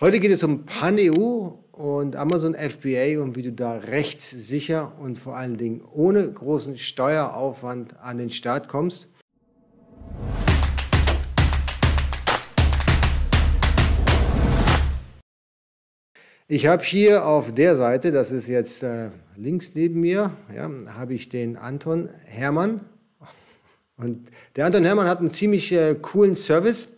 Heute geht es um PanEU und Amazon FBA und wie du da rechtssicher und vor allen Dingen ohne großen Steueraufwand an den Start kommst. Ich habe hier auf der Seite, das ist jetzt äh, links neben mir, ja, habe ich den Anton Hermann. Und der Anton Hermann hat einen ziemlich äh, coolen Service.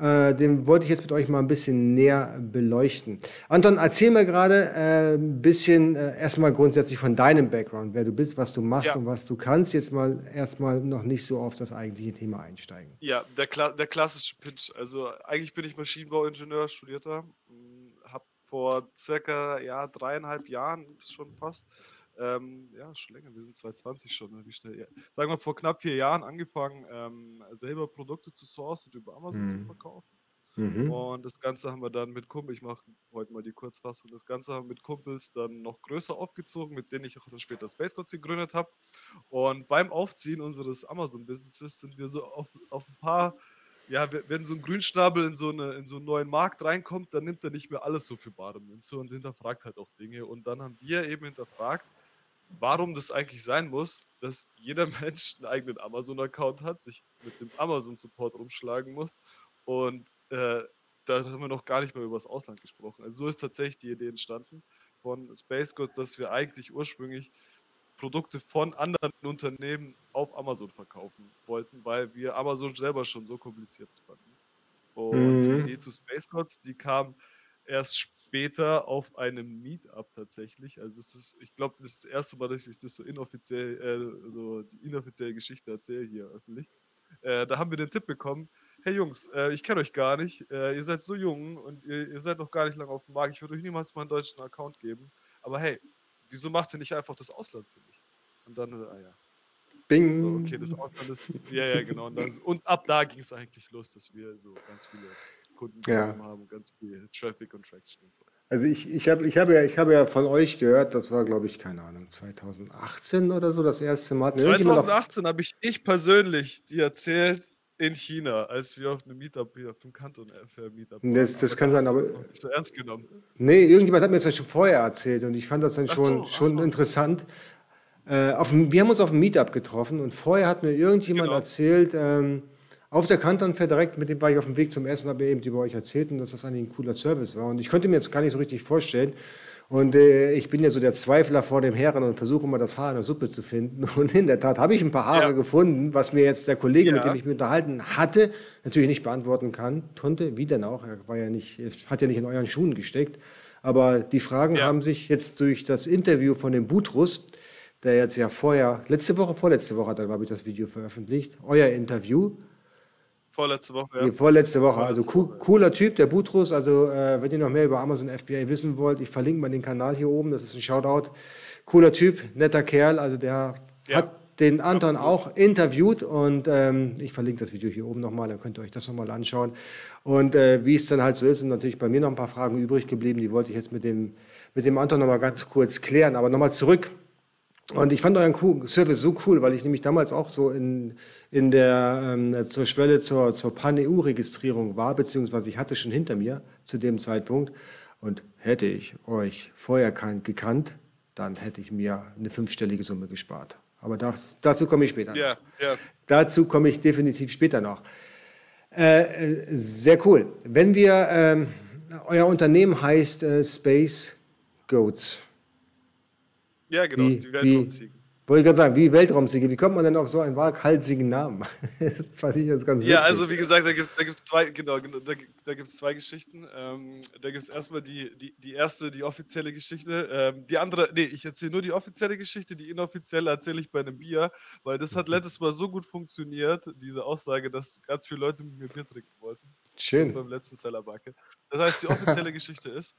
Äh, den wollte ich jetzt mit euch mal ein bisschen näher beleuchten. Anton, erzähl mir gerade äh, ein bisschen äh, erstmal grundsätzlich von deinem Background, wer du bist, was du machst ja. und was du kannst. Jetzt mal erstmal noch nicht so auf das eigentliche Thema einsteigen. Ja, der, Kla der klassische Pitch. Also eigentlich bin ich Maschinenbauingenieur, studierter, hm, habe vor circa ja, dreieinhalb Jahren schon fast ähm, ja, schon länger, wir sind 2020 schon, ne, wie schnell, ja. sagen wir vor knapp vier Jahren angefangen, ähm, selber Produkte zu sourcen und über Amazon mhm. zu verkaufen. Mhm. Und das Ganze haben wir dann mit Kumpel, ich mache heute mal die Kurzfassung, das Ganze haben wir mit Kumpels dann noch größer aufgezogen, mit denen ich auch dann später Space Gods gegründet habe. Und beim Aufziehen unseres Amazon-Businesses sind wir so auf, auf ein paar ja, wenn so ein Grünschnabel in so, eine, in so einen neuen Markt reinkommt, dann nimmt er nicht mehr alles so für bare Münze und hinterfragt halt auch Dinge. Und dann haben wir eben hinterfragt, warum das eigentlich sein muss, dass jeder Mensch einen eigenen Amazon-Account hat, sich mit dem Amazon-Support rumschlagen muss und äh, da haben wir noch gar nicht mehr über das Ausland gesprochen. Also so ist tatsächlich die Idee entstanden von Space Goods, dass wir eigentlich ursprünglich Produkte von anderen Unternehmen auf Amazon verkaufen wollten, weil wir Amazon selber schon so kompliziert fanden. Und mhm. die Idee zu Space Gods, die kam erst später auf einem Meetup tatsächlich. Also das ist, ich glaube, das ist das erste Mal, dass ich das so inoffiziell, äh, so die inoffizielle Geschichte erzähle hier öffentlich. Äh, da haben wir den Tipp bekommen, hey Jungs, äh, ich kenne euch gar nicht, äh, ihr seid so jung und ihr, ihr, seid noch gar nicht lange auf dem Markt, ich würde euch niemals mal einen deutschen Account geben, aber hey, wieso macht ihr nicht einfach das Ausland für mich? Und dann, ah ja. Bing. So, okay, das Ausland ist, ja, ja, genau. Und, dann, und ab da ging es eigentlich los, dass wir so ganz viele Kunden ja. haben, ganz viel Traffic und Traction und so. Also ich, ich habe ich hab ja, hab ja von euch gehört, das war glaube ich, keine Ahnung, 2018 oder so das erste Mal. 2018 habe ich, ich persönlich dir erzählt, in China, als wir auf einem Meetup hier, auf dem Kanton für Meetup waren. Das, das kann sein, aber. Nicht so ernst genommen. Nee, irgendjemand hat mir das schon vorher erzählt und ich fand das dann schon, so, schon so. interessant. Äh, auf, wir haben uns auf einem Meetup getroffen und vorher hat mir irgendjemand genau. erzählt, ähm, auf der Kantonfair direkt, mit dem war ich auf dem Weg zum Essen, habe eben über euch erzählt und dass das eigentlich ein cooler Service war. Und ich konnte mir jetzt gar nicht so richtig vorstellen. Und äh, ich bin ja so der Zweifler vor dem Herren und versuche immer das Haar in der Suppe zu finden. Und in der Tat habe ich ein paar Haare ja. gefunden, was mir jetzt der Kollege, ja. mit dem ich mich unterhalten hatte, natürlich nicht beantworten kann, konnte. Wie denn auch? Er war ja nicht, hat ja nicht in euren Schuhen gesteckt. Aber die Fragen ja. haben sich jetzt durch das Interview von dem Butrus, der jetzt ja vorher, letzte Woche, vorletzte Woche hat er, glaube ich, das Video veröffentlicht, euer Interview, Vorletzte Woche, ja. Vorletzte Woche. Also co cooler Typ, der Butrus. Also, äh, wenn ihr noch mehr über Amazon FBA wissen wollt, ich verlinke mal den Kanal hier oben. Das ist ein Shoutout. Cooler Typ, netter Kerl. Also, der ja. hat den Anton auch interviewt und ähm, ich verlinke das Video hier oben nochmal, dann könnt ihr euch das nochmal anschauen. Und äh, wie es dann halt so ist, sind natürlich bei mir noch ein paar Fragen übrig geblieben, die wollte ich jetzt mit dem, mit dem Anton nochmal ganz kurz klären. Aber nochmal zurück und ich fand euren Service so cool, weil ich nämlich damals auch so in, in der, ähm, zur Schwelle zur, zur Pan-EU-Registrierung war, beziehungsweise ich hatte schon hinter mir zu dem Zeitpunkt. Und hätte ich euch vorher gekannt, dann hätte ich mir eine fünfstellige Summe gespart. Aber das, dazu komme ich später. Ja, ja. Dazu komme ich definitiv später noch. Äh, äh sehr cool. Wenn wir, ähm, euer Unternehmen heißt äh, Space Goats. Ja, genau, wie, die Weltraumziege. Wollte ich gerade sagen, wie Weltraumziege. Wie kommt man denn auf so einen waghalsigen Namen? das fand ich jetzt ganz witzig. Ja, also wie gesagt, da gibt es zwei, genau, genau, da, da gibt's zwei Geschichten. Ähm, da gibt es erstmal die, die, die erste, die offizielle Geschichte. Ähm, die andere, nee, ich erzähle nur die offizielle Geschichte, die inoffizielle erzähle ich bei einem Bier, weil das hat letztes Mal so gut funktioniert, diese Aussage, dass ganz viele Leute mit mir Bier trinken wollten. Schön. Beim letzten Sellerbacke. Das heißt, die offizielle Geschichte ist,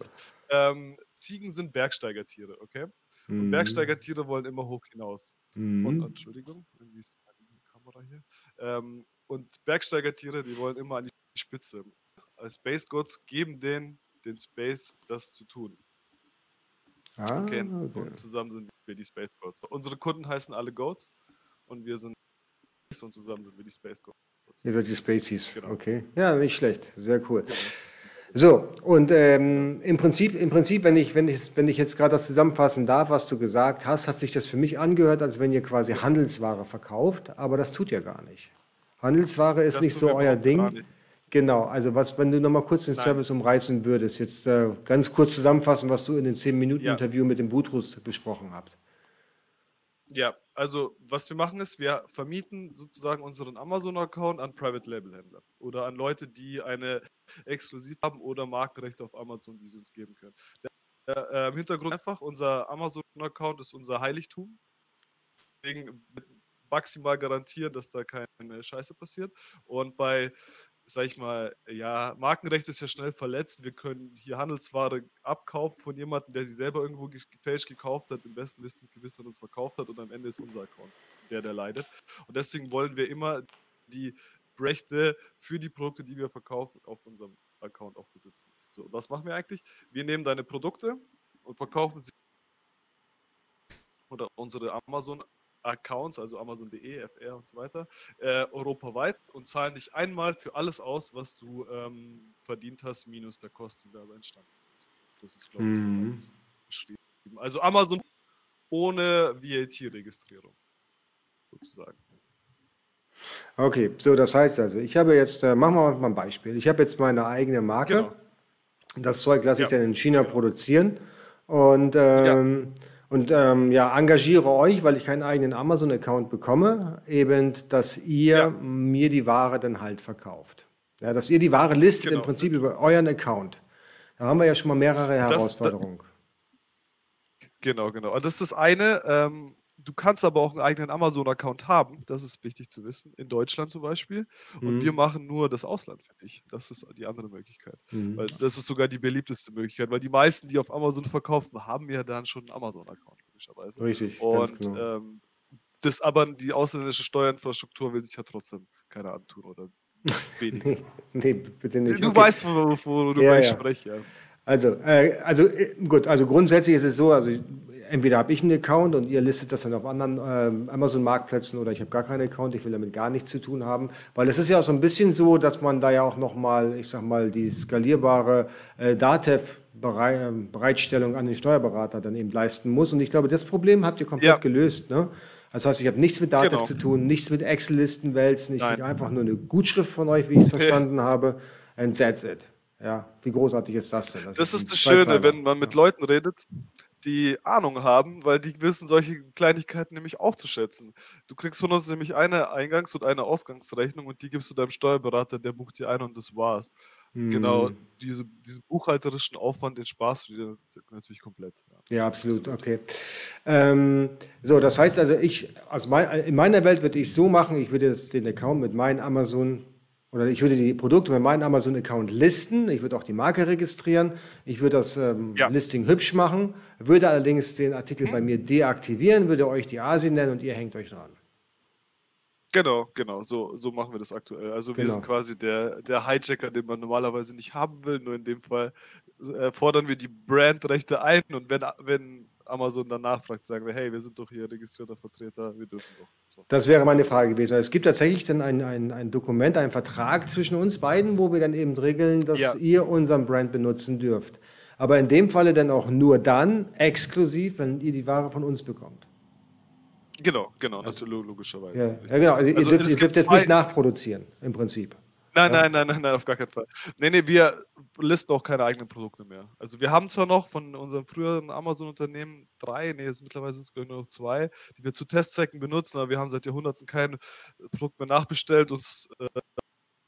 ähm, Ziegen sind Bergsteigertiere, okay? Und mhm. Bergsteigertiere wollen immer hoch hinaus. Mhm. Und, Entschuldigung, irgendwie ist die Kamera hier. Ähm, und Bergsteigertiere, die wollen immer an die Spitze. Als Space Gods geben denen den Space, das zu tun. Ah, okay. okay. Und zusammen sind wir die Space Gods. Unsere Kunden heißen alle Goats und wir sind und zusammen sind wir die Space Gods. Ihr seid die Spaceys. Genau. Okay. Ja, nicht schlecht. Sehr cool. So, und ähm, im Prinzip, im Prinzip wenn, ich, wenn, ich, wenn ich jetzt gerade das zusammenfassen darf, was du gesagt hast, hat sich das für mich angehört, als wenn ihr quasi Handelsware verkauft, aber das tut ihr gar nicht. Handelsware ist das nicht so euer Ding. Genau, also was, wenn du nochmal kurz den Nein. Service umreißen würdest, jetzt äh, ganz kurz zusammenfassen, was du in den 10-Minuten-Interview ja. mit dem Butrus besprochen habt. Ja, also was wir machen ist, wir vermieten sozusagen unseren Amazon-Account an Private-Label-Händler oder an Leute, die eine exklusiv haben oder Markenrechte auf Amazon, die sie uns geben können. Der, äh, Im Hintergrund einfach, unser Amazon-Account ist unser Heiligtum. Deswegen maximal garantieren, dass da keine Scheiße passiert. Und bei sag ich mal, ja, Markenrecht ist ja schnell verletzt. Wir können hier Handelsware abkaufen von jemandem, der sie selber irgendwo gefälscht gekauft hat, im besten Wissen und Gewissen uns verkauft hat und am Ende ist unser Account der, der leidet. Und deswegen wollen wir immer die Rechte für die Produkte, die wir verkaufen, auf unserem Account auch besitzen. So, was machen wir eigentlich? Wir nehmen deine Produkte und verkaufen sie oder unsere Amazon Accounts, also Amazon.de, FR und so weiter, äh, europaweit und zahlen dich einmal für alles aus, was du ähm, verdient hast, minus der Kosten, die dabei entstanden sind. Das ist, glaube ich, mhm. beschrieben. Also Amazon ohne VAT-Registrierung, sozusagen. Okay, so das heißt also, ich habe jetzt, äh, machen wir mal ein Beispiel. Ich habe jetzt meine eigene Marke. Genau. Das Zeug lasse ja. ich dann in China produzieren. Und ähm, ja und ähm, ja, engagiere euch, weil ich keinen eigenen Amazon-Account bekomme, eben, dass ihr ja. mir die Ware dann halt verkauft. Ja, dass ihr die Ware listet genau. im Prinzip über euren Account. Da haben wir ja schon mal mehrere das, Herausforderungen. Da, genau, genau. Und das ist das eine. Ähm, Du kannst aber auch einen eigenen Amazon-Account haben, das ist wichtig zu wissen, in Deutschland zum Beispiel. Und mhm. wir machen nur das Ausland für dich. Das ist die andere Möglichkeit. Mhm. Weil das ist sogar die beliebteste Möglichkeit, weil die meisten, die auf Amazon verkaufen, haben ja dann schon einen Amazon-Account, logischerweise. Richtig. Und genau. ähm, das aber die ausländische Steuerinfrastruktur will sich ja trotzdem keiner antun oder weniger. nee, nee, bitte nicht. Du okay. weißt, wo, du ja, ja. spreche. Ja. Also, äh, also äh, gut, also grundsätzlich ist es so, also entweder habe ich einen Account und ihr listet das dann auf anderen äh, Amazon-Marktplätzen oder ich habe gar keinen Account, ich will damit gar nichts zu tun haben. Weil es ist ja auch so ein bisschen so, dass man da ja auch nochmal, ich sag mal, die skalierbare äh, DATEV-Bereitstellung an den Steuerberater dann eben leisten muss. Und ich glaube, das Problem habt ihr komplett ja. gelöst. Ne? Das heißt, ich habe nichts mit DATEV genau. zu tun, nichts mit Excel-Listen wälzen. Ich kriege einfach nur eine Gutschrift von euch, wie ich es verstanden habe. And that's it. Ja, wie großartig ist das denn? Das, das ist das Schöne, wenn man mit Leuten redet, die Ahnung haben, weil die wissen solche Kleinigkeiten nämlich auch zu schätzen. Du kriegst von uns nämlich eine Eingangs- und eine Ausgangsrechnung und die gibst du deinem Steuerberater, der bucht dir ein und das war's. Hm. Genau, diese, diesen buchhalterischen Aufwand, den sparst du dir natürlich komplett. Ja, ja absolut, absolut, okay. Ähm, so, das heißt also, ich, also mein, in meiner Welt würde ich so machen, ich würde jetzt den Account mit meinen Amazon oder ich würde die Produkte mit meinem Amazon-Account listen, ich würde auch die Marke registrieren, ich würde das ähm, ja. Listing hübsch machen, würde allerdings den Artikel mhm. bei mir deaktivieren, würde euch die Asien nennen und ihr hängt euch dran. Genau, genau, so, so machen wir das aktuell. Also wir genau. sind quasi der, der Hijacker, den man normalerweise nicht haben will, nur in dem Fall äh, fordern wir die Brandrechte ein und wenn, wenn Amazon dann nachfragt, sagen wir, hey, wir sind doch hier registrierter Vertreter, wir dürfen doch. So. Das wäre meine Frage gewesen. Es gibt tatsächlich dann ein, ein, ein Dokument, einen Vertrag zwischen uns beiden, wo wir dann eben regeln, dass ja. ihr unseren Brand benutzen dürft. Aber in dem Falle dann auch nur dann exklusiv, wenn ihr die Ware von uns bekommt. Genau, genau, also, logischerweise. Ja, ja, genau. Also, also ihr dürft, ihr dürft jetzt nicht nachproduzieren, im Prinzip. Nein, nein, nein, nein, nein, auf gar keinen Fall. Nee, nee, wir listen auch keine eigenen Produkte mehr. Also wir haben zwar noch von unserem früheren Amazon-Unternehmen drei, nee, jetzt mittlerweile sind es nur noch zwei, die wir zu Testzwecken benutzen, aber wir haben seit Jahrhunderten kein Produkt mehr nachbestellt und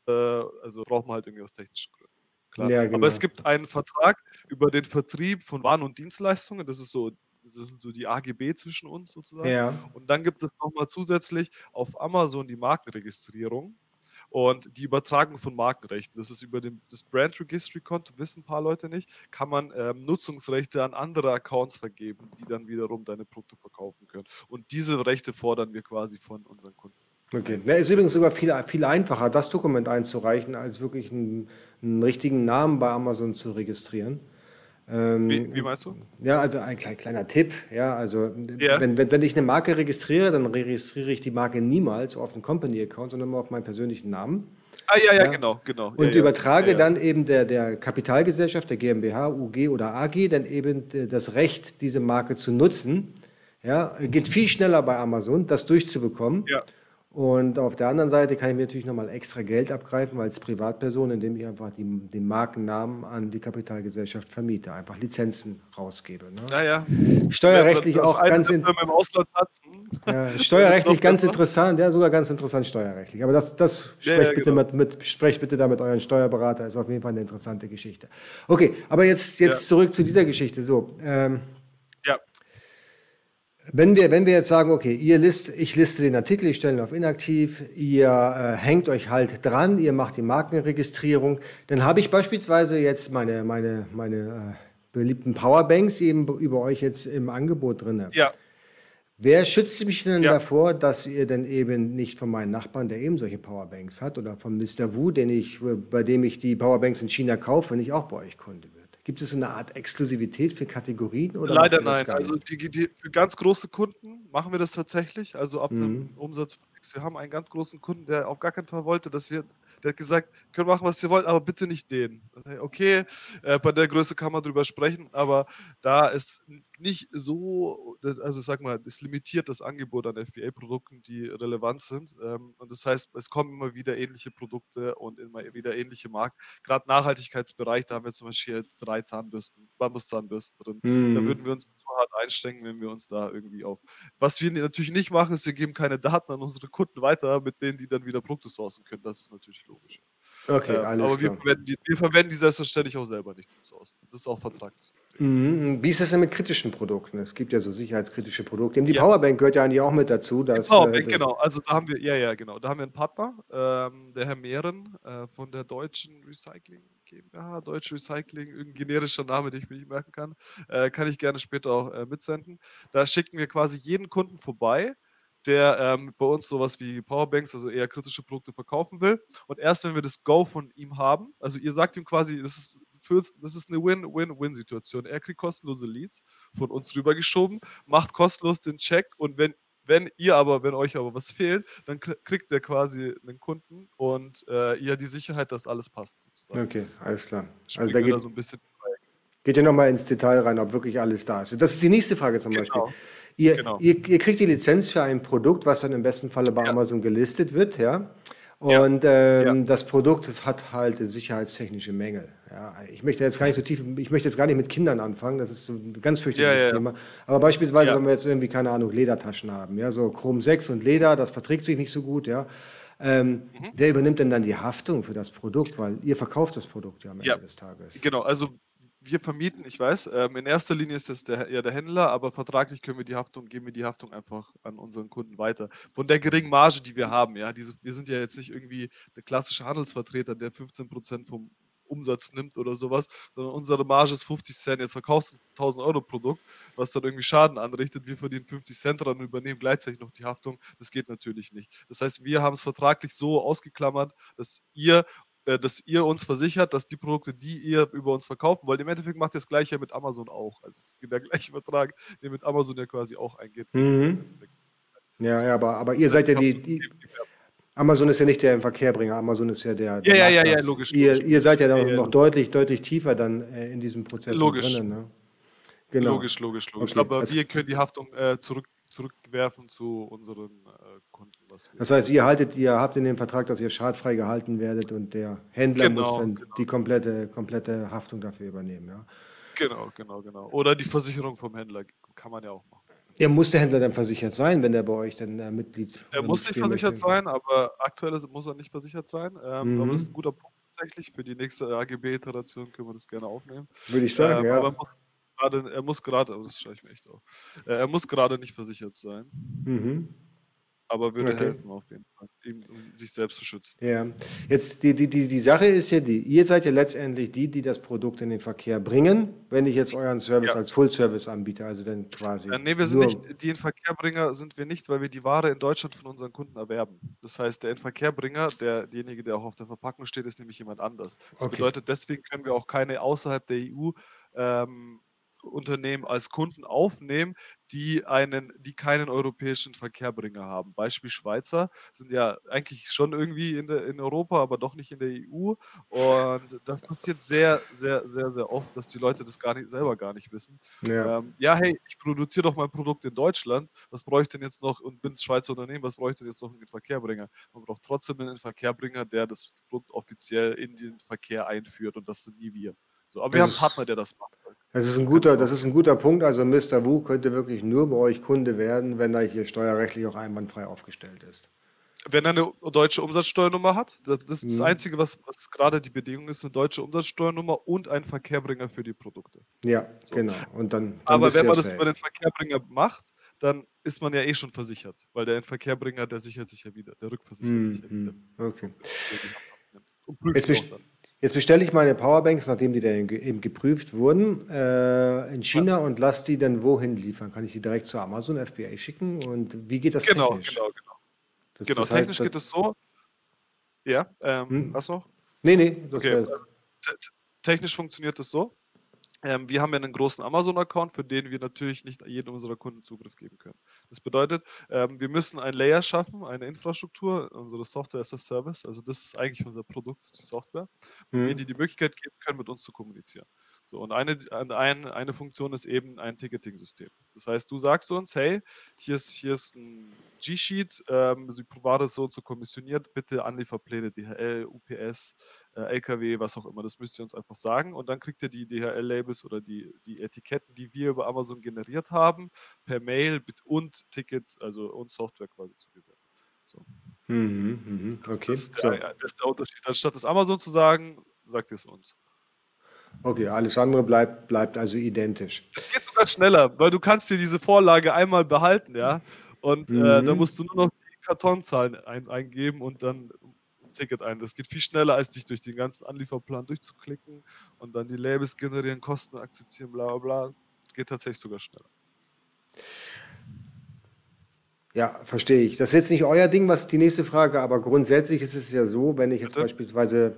äh, also brauchen wir halt irgendwie aus technischen Gründen. Klar. Ja, genau. Aber es gibt einen Vertrag über den Vertrieb von Waren und Dienstleistungen, das ist so das ist so die AGB zwischen uns sozusagen. Ja. Und dann gibt es nochmal zusätzlich auf Amazon die Markenregistrierung und die Übertragung von Markenrechten. Das ist über den, das Brand Registry Konto, wissen ein paar Leute nicht, kann man ähm, Nutzungsrechte an andere Accounts vergeben, die dann wiederum deine Produkte verkaufen können. Und diese Rechte fordern wir quasi von unseren Kunden. Okay. Ja, ist übrigens sogar viel, viel einfacher, das Dokument einzureichen, als wirklich einen, einen richtigen Namen bei Amazon zu registrieren. Ähm, wie, wie, meinst du? Ja, also ein klein, kleiner Tipp. Ja, also ja. Wenn, wenn, wenn ich eine Marke registriere, dann registriere ich die Marke niemals auf den Company-Account, sondern immer auf meinen persönlichen Namen. Ah ja, ja, ja. genau, genau. Und ja, übertrage ja, dann eben der, der Kapitalgesellschaft, der GmbH, UG oder AG, dann eben das Recht, diese Marke zu nutzen. Ja, geht viel schneller bei Amazon, das durchzubekommen. Ja. Und auf der anderen Seite kann ich mir natürlich nochmal extra Geld abgreifen als Privatperson, indem ich einfach die, den Markennamen an die Kapitalgesellschaft vermiete, einfach Lizenzen rausgebe. Ne? Naja. Steuerrechtlich auch ganz in, im Ausland hat. Ja, steuerrechtlich ganz interessant, ja, sogar ganz interessant steuerrechtlich. Aber das, das sprecht, ja, ja, bitte genau. mit, mit, sprecht bitte da mit euren Steuerberater, ist auf jeden Fall eine interessante Geschichte. Okay, aber jetzt, jetzt zurück zu dieser Geschichte. So, ähm, wenn wir, wenn wir jetzt sagen, okay, ihr list, ich liste den Artikel, ich stelle ihn auf inaktiv, ihr äh, hängt euch halt dran, ihr macht die Markenregistrierung, dann habe ich beispielsweise jetzt meine, meine, meine äh, beliebten Powerbanks eben über euch jetzt im Angebot drin. Ja. Wer schützt mich denn ja. davor, dass ihr denn eben nicht von meinem Nachbarn, der eben solche Powerbanks hat, oder von Mr. Wu, den ich, bei dem ich die Powerbanks in China kaufe, nicht auch bei euch Kunde bin? Gibt es eine Art Exklusivität für Kategorien? Oder Leider nein. Also die, die, für ganz große Kunden machen wir das tatsächlich. Also ab mhm. einem Umsatz von X. Wir haben einen ganz großen Kunden, der auf gar keinen Fall wollte, dass wir, der hat gesagt, können machen, was ihr wollt, aber bitte nicht den. Okay, äh, bei der Größe kann man drüber sprechen, aber da ist nicht so, also sag mal, es limitiert das Angebot an FBA-Produkten, die relevant sind. Ähm, und das heißt, es kommen immer wieder ähnliche Produkte und immer wieder ähnliche Marken. Gerade Nachhaltigkeitsbereich, da haben wir zum Beispiel jetzt drei Zahnbürsten, Bambuszahnbürsten drin. Mhm. Da würden wir uns zu hart einstrengen, wenn wir uns da irgendwie auf. Was wir natürlich nicht machen, ist, wir geben keine Daten an unsere Kunden weiter, mit denen die dann wieder Produkte sourcen können. Das ist natürlich logisch. Okay, äh, alles aber wir verwenden, die, wir verwenden die selbstverständlich auch selber nicht zum Sourcen. Das ist auch vertraglich. Mhm. Wie ist das denn mit kritischen Produkten? Es gibt ja so sicherheitskritische Produkte. Die ja. Powerbank gehört ja eigentlich auch mit dazu. Dass, die Powerbank, äh, genau. Also da haben wir, ja, ja, genau. Da haben wir einen Partner, ähm, der Herr Mehren äh, von der Deutschen Recycling GmbH, Deutsch Recycling, irgendein generischer Name, den ich mir nicht merken kann. Äh, kann ich gerne später auch äh, mitsenden. Da schicken wir quasi jeden Kunden vorbei, der ähm, bei uns sowas wie Powerbanks, also eher kritische Produkte verkaufen will. Und erst wenn wir das Go von ihm haben, also ihr sagt ihm quasi, das ist, für das ist eine Win-Win-Win-Situation. Er kriegt kostenlose Leads von uns rübergeschoben, macht kostenlos den Check und wenn wenn ihr aber, wenn euch aber was fehlt, dann kriegt ihr quasi einen Kunden und äh, ihr die Sicherheit, dass alles passt. Sozusagen. Okay, alles klar. Also da geht, da so ein bisschen geht ihr nochmal ins Detail rein, ob wirklich alles da ist. Das ist die nächste Frage zum genau. Beispiel. Ihr, genau. ihr, ihr, kriegt die Lizenz für ein Produkt, was dann im besten Falle bei ja. Amazon gelistet wird, ja. Und ja. Ähm, ja. das Produkt das hat halt sicherheitstechnische Mängel. Ja, ich möchte jetzt gar nicht so tief, ich möchte jetzt gar nicht mit Kindern anfangen, das ist ein ganz fürchterliches Thema. Aber beispielsweise, wenn wir jetzt irgendwie, keine Ahnung, Ledertaschen haben, ja, so Chrom 6 und Leder, das verträgt sich nicht so gut, ja. Ähm, mhm. Wer übernimmt denn dann die Haftung für das Produkt? Weil ihr verkauft das Produkt ja am Ende des Tages. Genau, also wir vermieten, ich weiß, ähm, in erster Linie ist es der, ja der Händler, aber vertraglich können wir die Haftung, geben wir die Haftung einfach an unseren Kunden weiter. Von der geringen Marge, die wir haben, ja, diese, wir sind ja jetzt nicht irgendwie der klassische Handelsvertreter, der 15% vom Umsatz nimmt oder sowas, sondern unsere Marge ist 50 Cent. Jetzt verkaufst du ein 1000 Euro Produkt, was dann irgendwie Schaden anrichtet. Wir verdienen 50 Cent dran und übernehmen gleichzeitig noch die Haftung. Das geht natürlich nicht. Das heißt, wir haben es vertraglich so ausgeklammert, dass ihr dass ihr uns versichert, dass die Produkte, die ihr über uns verkaufen wollt, im Endeffekt macht ihr das gleiche mit Amazon auch. Also es ist der gleiche Vertrag, den mit Amazon ja quasi auch eingeht. Mhm. Ja, ja, aber, aber ihr seid ja die, die, Amazon ist ja nicht der Verkehrbringer, Amazon ist ja der. der ja, ja, ja, ja, logisch. Ihr, logisch, ihr seid ja noch, noch deutlich, deutlich tiefer dann äh, in diesem Prozess logisch. drin. Ne? Genau. Logisch, logisch, logisch. Okay. Aber also, wir können die Haftung äh, zurück, zurückwerfen zu unseren äh, Kunden. Das heißt, ihr haltet, ihr habt in dem Vertrag, dass ihr schadfrei gehalten werdet und der Händler genau, muss dann genau. die komplette, komplette Haftung dafür übernehmen, ja. Genau, genau, genau. Oder die Versicherung vom Händler kann man ja auch machen. Ja, muss der Händler dann versichert sein, wenn der bei euch dann äh, Mitglied Er muss nicht versichert sein, aber aktuell muss er nicht versichert sein. Ähm, mhm. Aber das ist ein guter Punkt tatsächlich. Für die nächste AGB-Iteration können wir das gerne aufnehmen. Würde ich sagen, ähm, ja. Aber er muss gerade, er muss gerade, oh, das schreibe ich mir echt auf, äh, er muss gerade nicht versichert sein. Mhm aber würde okay. helfen auf jeden Fall, ihm, um sich selbst zu schützen. Ja, jetzt die, die, die, die Sache ist ja die, ihr seid ja letztendlich die, die das Produkt in den Verkehr bringen, wenn ich jetzt euren Service ja. als Full-Service anbiete, also dann quasi. Ja, nee, wir sind nicht, die Inverkehrbringer sind wir nicht, weil wir die Ware in Deutschland von unseren Kunden erwerben. Das heißt, der Inverkehrbringer, der, derjenige, der auch auf der Verpackung steht, ist nämlich jemand anders. Das okay. bedeutet, deswegen können wir auch keine außerhalb der EU ähm, Unternehmen als Kunden aufnehmen, die einen, die keinen europäischen Verkehrbringer haben. Beispiel Schweizer sind ja eigentlich schon irgendwie in, der, in Europa, aber doch nicht in der EU. Und das passiert sehr, sehr, sehr, sehr oft, dass die Leute das gar nicht selber gar nicht wissen. Ja, ähm, ja hey, ich produziere doch mein Produkt in Deutschland. Was brauche ich denn jetzt noch und bin Schweizer Unternehmen? Was brauche ich denn jetzt noch einen Verkehrbringer? Man braucht trotzdem einen Verkehrbringer, der das Produkt offiziell in den Verkehr einführt und das sind nie wir. So, aber das wir haben einen Partner, der das macht. Das ist ein guter, das ist ein guter Punkt. Also Mr. Wu könnte wirklich nur bei euch Kunde werden, wenn er hier steuerrechtlich auch einwandfrei aufgestellt ist. Wenn er eine deutsche Umsatzsteuernummer hat, das ist das mhm. Einzige, was, was gerade die Bedingung ist, eine deutsche Umsatzsteuernummer und ein Verkehrbringer für die Produkte. Ja, so. genau. Und dann, dann Aber wenn man das safe. über den Verkehrbringer macht, dann ist man ja eh schon versichert, weil der Verkehrbringer, der sichert sich ja wieder, der rückversichert mhm. sich ja wieder. Okay. Jetzt, best jetzt, bestelle ich meine Powerbanks, nachdem die dann eben geprüft wurden, äh, in China und lasse die dann wohin liefern? Kann ich die direkt zu Amazon FBA schicken? Und wie geht das genau, technisch? Genau, genau. Das, genau, das heißt, technisch geht es so. Ja, ähm, hm? was noch? Nee, nee, das okay. Technisch funktioniert es so. Ähm, wir haben ja einen großen Amazon-Account, für den wir natürlich nicht jedem unserer Kunden Zugriff geben können. Das bedeutet, ähm, wir müssen ein Layer schaffen, eine Infrastruktur, unsere Software as a Service. Also das ist eigentlich unser Produkt, ist die Software, mhm. wir die die Möglichkeit geben können, mit uns zu kommunizieren. So, und eine, eine, eine Funktion ist eben ein Ticketing-System. Das heißt, du sagst uns, hey, hier ist, hier ist ein G-Sheet, ähm, die Provade ist so und so kommissioniert, bitte Anlieferpläne, DHL, UPS, äh, LKW, was auch immer, das müsst ihr uns einfach sagen und dann kriegt ihr die DHL-Labels oder die, die Etiketten, die wir über Amazon generiert haben, per Mail und Tickets, also und Software quasi zugesendet. So. Mhm, mh, okay. Das ist, der, das ist der Unterschied. Anstatt es Amazon zu sagen, sagt ihr es uns. Okay, alles andere bleibt, bleibt also identisch. Es geht sogar schneller, weil du kannst dir diese Vorlage einmal behalten, ja. Und mhm. äh, dann musst du nur noch die Kartonzahlen ein, eingeben und dann ein Ticket ein. Das geht viel schneller, als dich durch den ganzen Anlieferplan durchzuklicken und dann die Labels generieren, Kosten akzeptieren, bla bla bla. Geht tatsächlich sogar schneller. Ja, verstehe ich. Das ist jetzt nicht euer Ding, was die nächste Frage, aber grundsätzlich ist es ja so, wenn ich jetzt Bitte? beispielsweise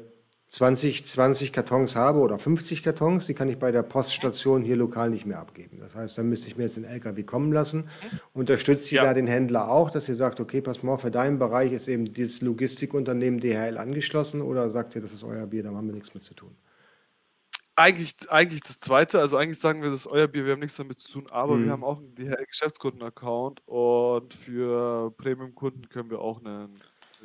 20, 20 Kartons habe oder 50 Kartons, die kann ich bei der Poststation hier lokal nicht mehr abgeben. Das heißt, dann müsste ich mir jetzt den LKW kommen lassen. Unterstützt ihr ja. da den Händler auch, dass ihr sagt, okay, pass mal, für deinen Bereich ist eben dieses Logistikunternehmen DHL angeschlossen oder sagt ihr, das ist euer Bier, da haben wir nichts mit zu tun? Eigentlich, eigentlich das Zweite, also eigentlich sagen wir, das ist euer Bier, wir haben nichts damit zu tun, aber hm. wir haben auch einen DHL-Geschäftskunden-Account und für Premium-Kunden können wir auch einen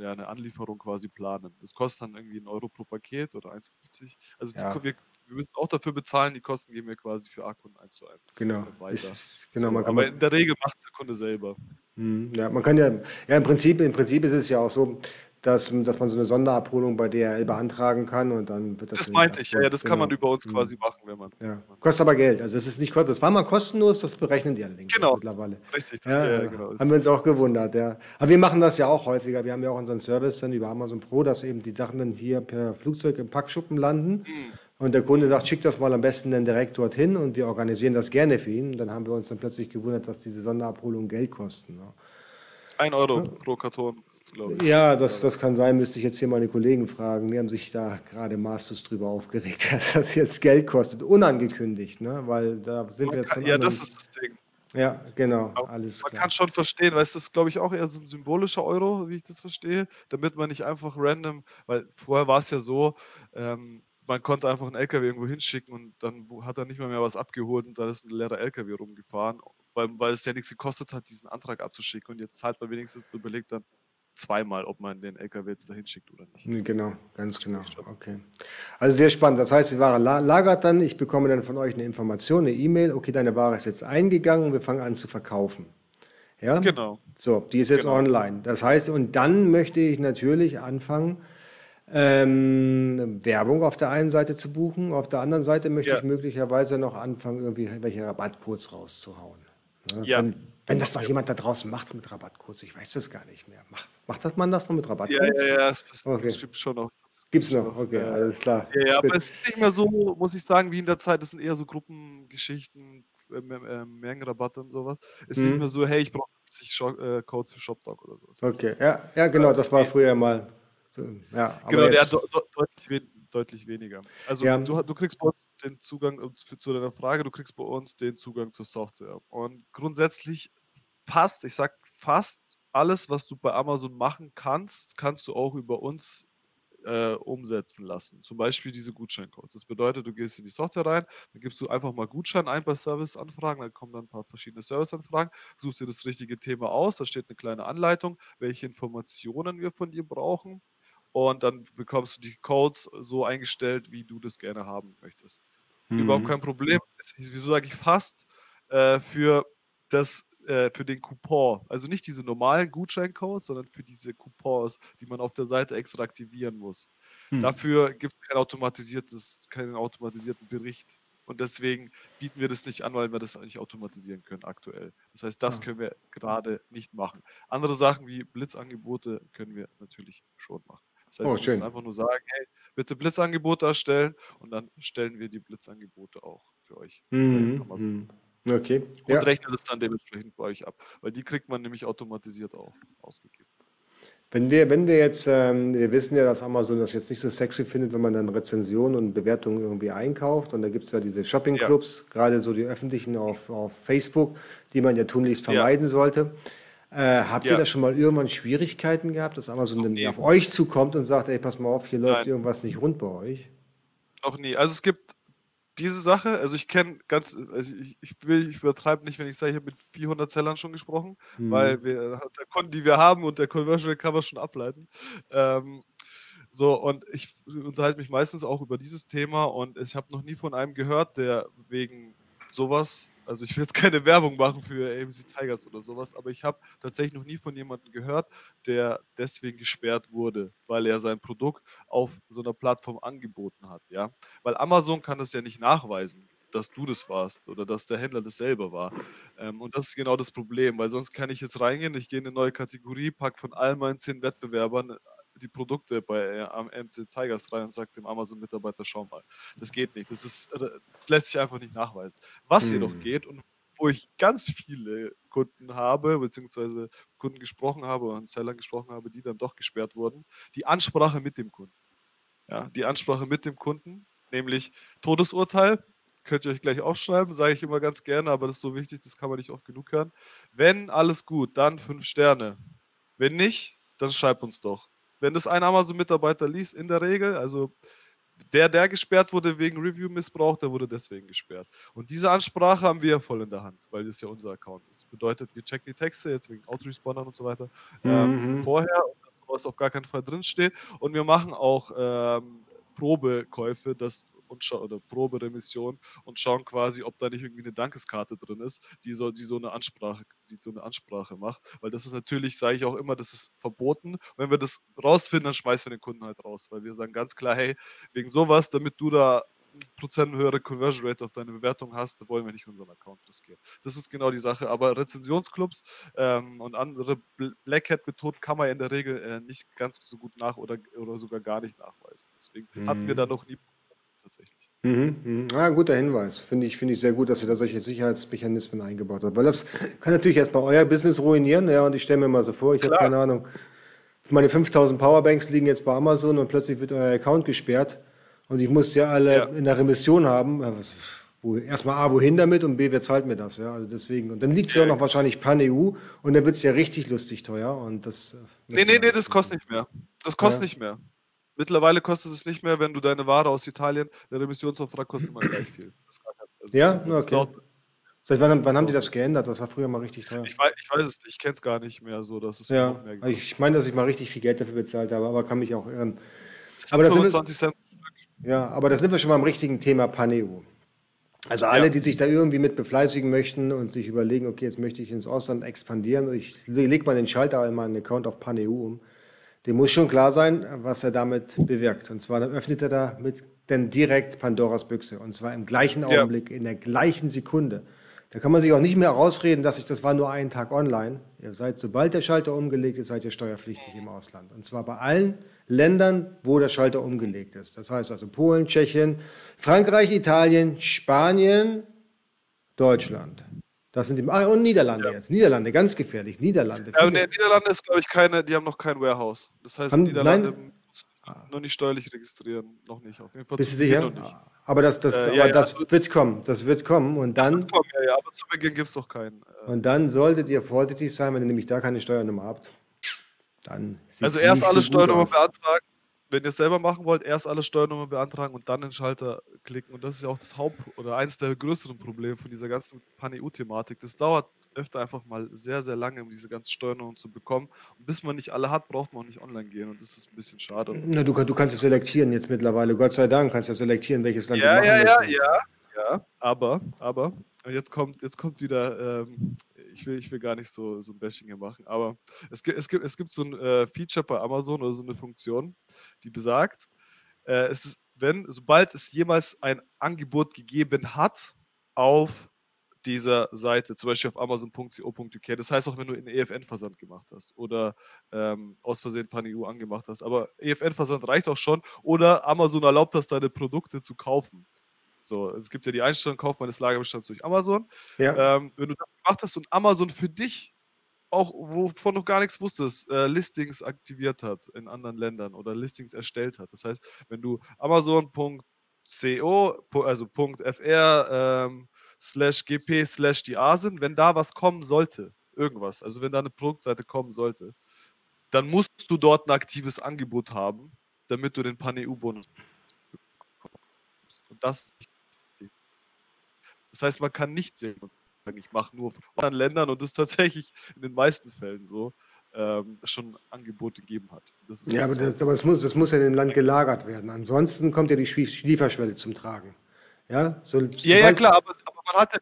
ja, eine Anlieferung quasi planen. Das kostet dann irgendwie einen Euro pro Paket oder 1,50. Also ja. die, wir, wir, müssen auch dafür bezahlen, die Kosten geben wir quasi für A-Kunden 1 zu 1. Genau. Ist, genau so, aber in der Regel macht es der Kunde selber. Hm, ja, man kann ja, ja im Prinzip, im Prinzip ist es ja auch so, dass, dass man so eine Sonderabholung bei DHL beantragen kann und dann wird das. Das meinte ich, ja, ja, das genau. kann man über uns mhm. quasi machen, wenn man. Ja. Kostet aber Geld. Also es ist nicht das war mal kostenlos, das berechnen die allerdings genau. mittlerweile. Richtig, das, ja, ja, genau. Haben wir uns auch gewundert, ja. Aber wir machen das ja auch häufiger. Wir haben ja auch unseren Service dann über Amazon Pro, dass eben die Sachen dann hier per Flugzeug im Packschuppen landen. Mhm. Und der Kunde sagt, schick das mal am besten dann direkt dorthin und wir organisieren das gerne für ihn. Und dann haben wir uns dann plötzlich gewundert, dass diese Sonderabholungen Geld kosten. Ne? Ein Euro pro Karton, glaube ich. Ja, das, das kann sein, müsste ich jetzt hier meine Kollegen fragen. Die haben sich da gerade maßlos drüber aufgeregt, dass das jetzt Geld kostet. Unangekündigt, ne? weil da sind man wir jetzt von Ja, das ist das Ding. Ja, genau, alles Man klar. kann schon verstehen, weil es ist, glaube ich, auch eher so ein symbolischer Euro, wie ich das verstehe, damit man nicht einfach random, weil vorher war es ja so, ähm, man konnte einfach einen LKW irgendwo hinschicken und dann hat er nicht mehr, mehr was abgeholt und da ist ein leerer LKW rumgefahren weil, weil es ja nichts gekostet hat, diesen Antrag abzuschicken. Und jetzt zahlt man wenigstens überlegt dann zweimal, ob man den LKW jetzt dahin schickt oder nicht. Genau, ganz genau. Okay. Also sehr spannend. Das heißt, die Ware lagert dann, ich bekomme dann von euch eine Information, eine E-Mail, okay, deine Ware ist jetzt eingegangen, wir fangen an zu verkaufen. Ja? Genau. So, die ist jetzt genau. online. Das heißt, und dann möchte ich natürlich anfangen, ähm, Werbung auf der einen Seite zu buchen, auf der anderen Seite möchte ja. ich möglicherweise noch anfangen, irgendwie welche Rabattcodes rauszuhauen. Ne? Ja. Wenn, wenn das noch jemand da draußen macht mit Rabattcodes, ich weiß das gar nicht mehr. Macht, macht das man das noch mit Rabattcodes? Ja, ja, ja, es, es okay. gibt schon noch. Gibt es noch, okay, ja. alles klar. Ja, ja aber es ist nicht mehr so, muss ich sagen, wie in der Zeit. Es sind eher so Gruppengeschichten, äh, äh, Mengenrabatte und sowas. Es ist mhm. nicht mehr so, hey, ich brauche 50 äh, Codes für ShopDog oder sowas. Okay, ja, ja genau, das war früher mal. So, ja, genau, der hat deutlich deutlich weniger. Also ja. du, du, kriegst bei uns den Zugang für, zu deiner Frage, du kriegst bei uns den Zugang zur Software. Und grundsätzlich passt, ich sag fast alles, was du bei Amazon machen kannst, kannst du auch über uns äh, umsetzen lassen. Zum Beispiel diese Gutscheincodes. Das bedeutet, du gehst in die Software rein, dann gibst du einfach mal Gutschein ein bei Serviceanfragen, dann kommen dann ein paar verschiedene Serviceanfragen, suchst dir das richtige Thema aus, da steht eine kleine Anleitung, welche Informationen wir von dir brauchen und dann bekommst du die Codes so eingestellt, wie du das gerne haben möchtest. Mhm. Überhaupt kein Problem. Wieso sage ich fast? Äh, für das äh, für den Coupon. Also nicht diese normalen Gutscheincodes, sondern für diese Coupons, die man auf der Seite extra aktivieren muss. Hm. Dafür gibt es kein automatisiertes, keinen automatisierten Bericht. Und deswegen bieten wir das nicht an, weil wir das nicht automatisieren können aktuell. Das heißt, das ja. können wir gerade nicht machen. Andere Sachen wie Blitzangebote können wir natürlich schon machen. Das heißt, oh, wir müssen einfach nur sagen, hey, bitte Blitzangebote erstellen und dann stellen wir die Blitzangebote auch für euch. Mhm. Mhm. Okay. Und ja. rechnet es dann dementsprechend bei euch ab, weil die kriegt man nämlich automatisiert auch ausgegeben. Wenn wir, wenn wir jetzt, ähm, wir wissen ja, dass Amazon das jetzt nicht so sexy findet, wenn man dann Rezensionen und Bewertungen irgendwie einkauft. Und da gibt es ja diese Shopping-Clubs, ja. gerade so die öffentlichen auf, auf Facebook, die man ja tunlichst vermeiden ja. sollte. Äh, habt ja. ihr da schon mal irgendwann Schwierigkeiten gehabt, dass Amazon dann auf euch zukommt und sagt, ey, pass mal auf, hier läuft Nein. irgendwas nicht rund bei euch? Noch nie. Also es gibt diese Sache, also ich kenne ganz, also ich, ich, will, ich übertreibe nicht, wenn ich sage, ich habe mit 400 Sellern schon gesprochen, mhm. weil wir, der Kunden, die wir haben und der Conversion kann man schon ableiten. Ähm, so, und ich unterhalte mich meistens auch über dieses Thema und ich habe noch nie von einem gehört, der wegen sowas, also ich will jetzt keine Werbung machen für AMC Tigers oder sowas, aber ich habe tatsächlich noch nie von jemandem gehört, der deswegen gesperrt wurde, weil er sein Produkt auf so einer Plattform angeboten hat, ja. Weil Amazon kann das ja nicht nachweisen dass du das warst oder dass der Händler das selber war. Ähm, und das ist genau das Problem, weil sonst kann ich jetzt reingehen, ich gehe in eine neue Kategorie, packe von all meinen zehn Wettbewerbern die Produkte bei äh, am MC Tigers rein und sagt dem Amazon-Mitarbeiter, schau mal. Das geht nicht. Das, ist, äh, das lässt sich einfach nicht nachweisen. Was hm. jedoch geht und wo ich ganz viele Kunden habe, beziehungsweise Kunden gesprochen habe und Sellern gesprochen habe, die dann doch gesperrt wurden, die Ansprache mit dem Kunden. Ja, die Ansprache mit dem Kunden, nämlich Todesurteil, könnt ihr euch gleich aufschreiben, sage ich immer ganz gerne, aber das ist so wichtig, das kann man nicht oft genug hören. Wenn alles gut, dann fünf Sterne. Wenn nicht, dann schreibt uns doch. Wenn das ein Amazon-Mitarbeiter liest, in der Regel, also der, der gesperrt wurde wegen Review-Missbrauch, der wurde deswegen gesperrt. Und diese Ansprache haben wir voll in der Hand, weil das ja unser Account ist. Bedeutet, wir checken die Texte, jetzt wegen Autorespondern und so weiter, ähm, mhm. vorher, dass sowas auf gar keinen Fall drinsteht. Und wir machen auch ähm, Probekäufe, dass und oder Proberemission und schauen quasi, ob da nicht irgendwie eine Dankeskarte drin ist, die so, die so eine Ansprache, die so eine Ansprache macht. Weil das ist natürlich, sage ich auch immer, das ist verboten. Und wenn wir das rausfinden, dann schmeißen wir den Kunden halt raus, weil wir sagen ganz klar, hey, wegen sowas, damit du da Prozent höhere Conversion Rate auf deine Bewertung hast, wollen wir nicht unseren Account riskieren. Das ist genau die Sache. Aber Rezensionsclubs ähm, und andere Black Hat Methoden kann man in der Regel äh, nicht ganz so gut nach oder, oder sogar gar nicht nachweisen. Deswegen mhm. hatten wir da noch nie tatsächlich. Mhm, mhm. Ah, guter Hinweis. Finde ich, finde ich sehr gut, dass ihr da solche Sicherheitsmechanismen eingebaut habt. Weil das kann natürlich erstmal euer Business ruinieren. Ja, und ich stelle mir mal so vor, ich habe keine Ahnung, meine 5000 Powerbanks liegen jetzt bei Amazon und plötzlich wird euer Account gesperrt und ich muss ja alle ja. in der Remission haben. Was, wo, erstmal A, wohin damit und B, wer zahlt mir das? Ja, also deswegen. Und dann liegt es ja auch noch wahrscheinlich Pan-EU und dann wird es ja richtig lustig teuer. Und das, äh, nee, nee, nee, das kostet nicht mehr. Das kostet ja. nicht mehr. Mittlerweile kostet es nicht mehr, wenn du deine Ware aus Italien, der Remissionsauftrag kostet immer gleich viel. Also ja, okay. Seit wann, wann haben die das geändert? Das war früher mal richtig teuer. Ich weiß, ich weiß es nicht, ich kenne es gar nicht mehr so. Dass es ja, ich meine, dass ich mal richtig viel Geld dafür bezahlt habe, aber kann mich auch irren. Aber das 25 sind, Ja, aber da sind wir schon mal am richtigen Thema Paneo. Also alle, ja. die sich da irgendwie mit befleißigen möchten und sich überlegen, okay, jetzt möchte ich ins Ausland expandieren ich lege mal den Schalter in meinen Account auf Paneu um, dem muss schon klar sein, was er damit bewirkt. Und zwar öffnet er damit dann direkt Pandoras Büchse. Und zwar im gleichen Augenblick, ja. in der gleichen Sekunde. Da kann man sich auch nicht mehr rausreden, dass ich das war nur einen Tag online. Ihr seid, sobald der Schalter umgelegt ist, seid ihr steuerpflichtig im Ausland. Und zwar bei allen Ländern, wo der Schalter umgelegt ist. Das heißt also Polen, Tschechien, Frankreich, Italien, Spanien, Deutschland. Das sind die, ah, und Niederlande ja. jetzt. Niederlande, ganz gefährlich. Niederlande. Ja, der Niederlande ist, glaube ich, keine, die haben noch kein Warehouse. Das heißt, haben, Niederlande nein, noch nicht steuerlich registrieren, noch nicht. Auf jeden Fall Bist du sicher? Aber das, das, äh, ja, aber das ja, wird kommen, das wird kommen und dann. Das wird kommen, ja, ja, aber zu Beginn gibt es doch keinen. Äh, und dann solltet ihr vorsichtig sein, wenn ihr nämlich da keine Steuernummer habt. Dann also erst alle so Steuernummern beantragen, wenn ihr es selber machen wollt, erst alle Steuernummern beantragen und dann den Schalter klicken. Und das ist ja auch das Haupt- oder eines der größeren Probleme von dieser ganzen Pan-EU-Thematik. Das dauert öfter einfach mal sehr, sehr lange, um diese ganzen Steuernummern zu bekommen. Und bis man nicht alle hat, braucht man auch nicht online gehen. Und das ist ein bisschen schade. Na, du, du kannst es selektieren jetzt mittlerweile. Gott sei Dank kannst du selektieren, welches Land ja, du machen Ja, ja, ja, ja. Ja, aber, aber, jetzt kommt, jetzt kommt wieder, ähm, ich, will, ich will gar nicht so, so ein Bashing hier machen, aber es, es, gibt, es gibt so ein äh, Feature bei Amazon oder so eine Funktion, die besagt, äh, es ist, wenn, sobald es jemals ein Angebot gegeben hat auf dieser Seite, zum Beispiel auf amazon.co.uk. Das heißt auch, wenn du einen EFN-Versand gemacht hast oder ähm, aus Versehen PanEU angemacht hast. Aber EFN-Versand reicht auch schon. Oder Amazon erlaubt das, deine Produkte zu kaufen. So, es gibt ja die Einstellung, Kauf meines Lagerbestands durch Amazon. Ja. Ähm, wenn du das gemacht hast und Amazon für dich auch, wovon du gar nichts wusstest, äh, Listings aktiviert hat in anderen Ländern oder Listings erstellt hat. Das heißt, wenn du Amazon.co, also .fr ähm, slash gp slash die A sind, wenn da was kommen sollte, irgendwas, also wenn da eine Produktseite kommen sollte, dann musst du dort ein aktives Angebot haben, damit du den Pan-EU-Bonus bekommst. Und das ist das heißt, man kann nicht sehen, ich mache nur von anderen Ländern und das tatsächlich in den meisten Fällen so, ähm, schon Angebote gegeben hat. ja, aber, das, aber das, muss, das muss ja in dem Land gelagert werden. Ansonsten kommt ja die Lieferschwelle zum Tragen. Ja, so, ja, ja, klar, aber, aber man hat ja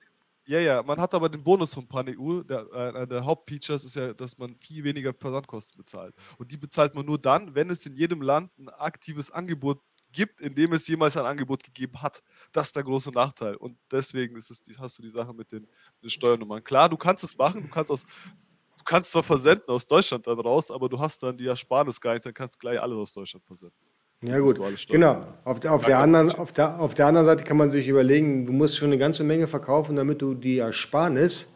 ja, ja, man hat aber den Bonus von PanEU. Der, äh, der Hauptfeature ist ja, dass man viel weniger Versandkosten bezahlt. Und die bezahlt man nur dann, wenn es in jedem Land ein aktives Angebot gibt, in dem es jemals ein Angebot gegeben hat. Das ist der große Nachteil. Und deswegen ist es, hast du die Sache mit den, mit den Steuernummern. Klar, du kannst es machen, du kannst aus, du kannst zwar versenden aus Deutschland dann raus, aber du hast dann die Ersparnis gar nicht, dann kannst du gleich alles aus Deutschland versenden. Ja gut, genau. Auf, auf, der anderen, auf, der, auf der anderen Seite kann man sich überlegen, du musst schon eine ganze Menge verkaufen, damit du die Ersparnis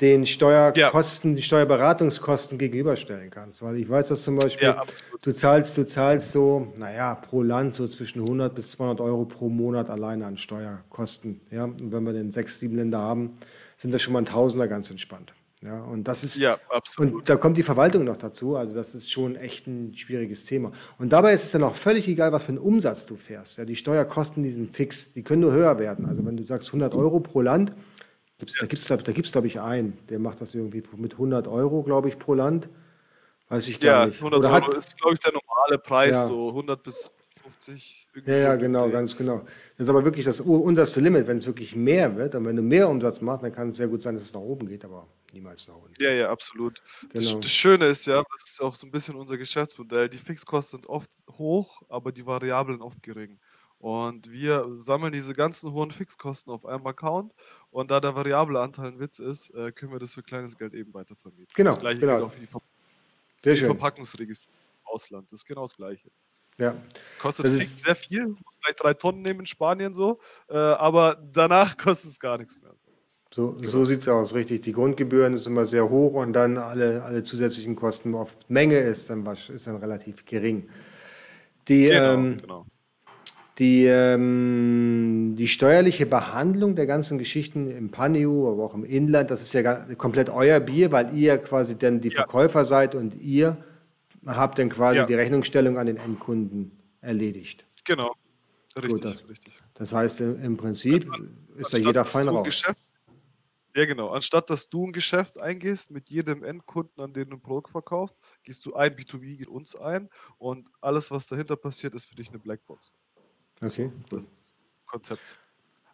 den Steuerkosten, ja. die Steuerberatungskosten gegenüberstellen kannst. Weil ich weiß, dass zum Beispiel, ja, du zahlst, du zahlst so, naja, pro Land so zwischen 100 bis 200 Euro pro Monat alleine an Steuerkosten. Ja, und wenn wir denn sechs, sieben Länder haben, sind das schon mal ein Tausender ganz entspannt. Ja, und das ist, ja, absolut. Und da kommt die Verwaltung noch dazu. Also, das ist schon echt ein schwieriges Thema. Und dabei ist es dann auch völlig egal, was für einen Umsatz du fährst. Ja, die Steuerkosten, die sind fix. Die können nur höher werden. Also, wenn du sagst 100 Euro pro Land, gibt's, da gibt es, da gibt's, glaube ich, einen, der macht das irgendwie mit 100 Euro, glaube ich, pro Land. Weiß ich gar ja, nicht. 100 Oder Euro hat, ist, glaube ich, der normale Preis, ja. so 100 bis 50. Ja, ja, genau, ganz genau. Das ist aber wirklich das unterste Limit, wenn es wirklich mehr wird. Und wenn du mehr Umsatz machst, dann kann es sehr gut sein, dass es nach oben geht, aber niemals nach unten. Ja, ja, absolut. Genau. Das, das, Schöne ist ja, das ist auch so ein bisschen unser Geschäftsmodell. Die Fixkosten sind oft hoch, aber die Variablen oft gering. Und wir sammeln diese ganzen hohen Fixkosten auf einem Account und da der variable Anteil ein Witz ist, äh, können wir das für kleines Geld eben weitervermieten. Genau. Das gleiche genau. gilt auch für die, Ver für die Verpackungsregistrierung im Ausland. Das ist genau das gleiche. Ja. Kostet fix sehr viel, muss vielleicht drei Tonnen nehmen in Spanien so, äh, aber danach kostet es gar nichts mehr. So, genau. so sieht es aus, richtig. Die Grundgebühren sind immer sehr hoch und dann alle, alle zusätzlichen Kosten auf Menge ist dann, ist dann relativ gering. Die, genau, ähm, genau. Die, ähm, die steuerliche Behandlung der ganzen Geschichten im Paneu, aber auch im Inland, das ist ja komplett euer Bier, weil ihr quasi dann die ja. Verkäufer seid und ihr habt dann quasi ja. die Rechnungsstellung an den Endkunden erledigt. Genau. Richtig, Gut, das, richtig. Das heißt, im Prinzip also, ist da jeder fein raus. Geschäft, ja, genau. Anstatt dass du ein Geschäft eingehst mit jedem Endkunden, an dem du ein Produkt verkaufst, gehst du ein B2B, geht uns ein und alles, was dahinter passiert, ist für dich eine Blackbox. Okay. Das ist das Konzept.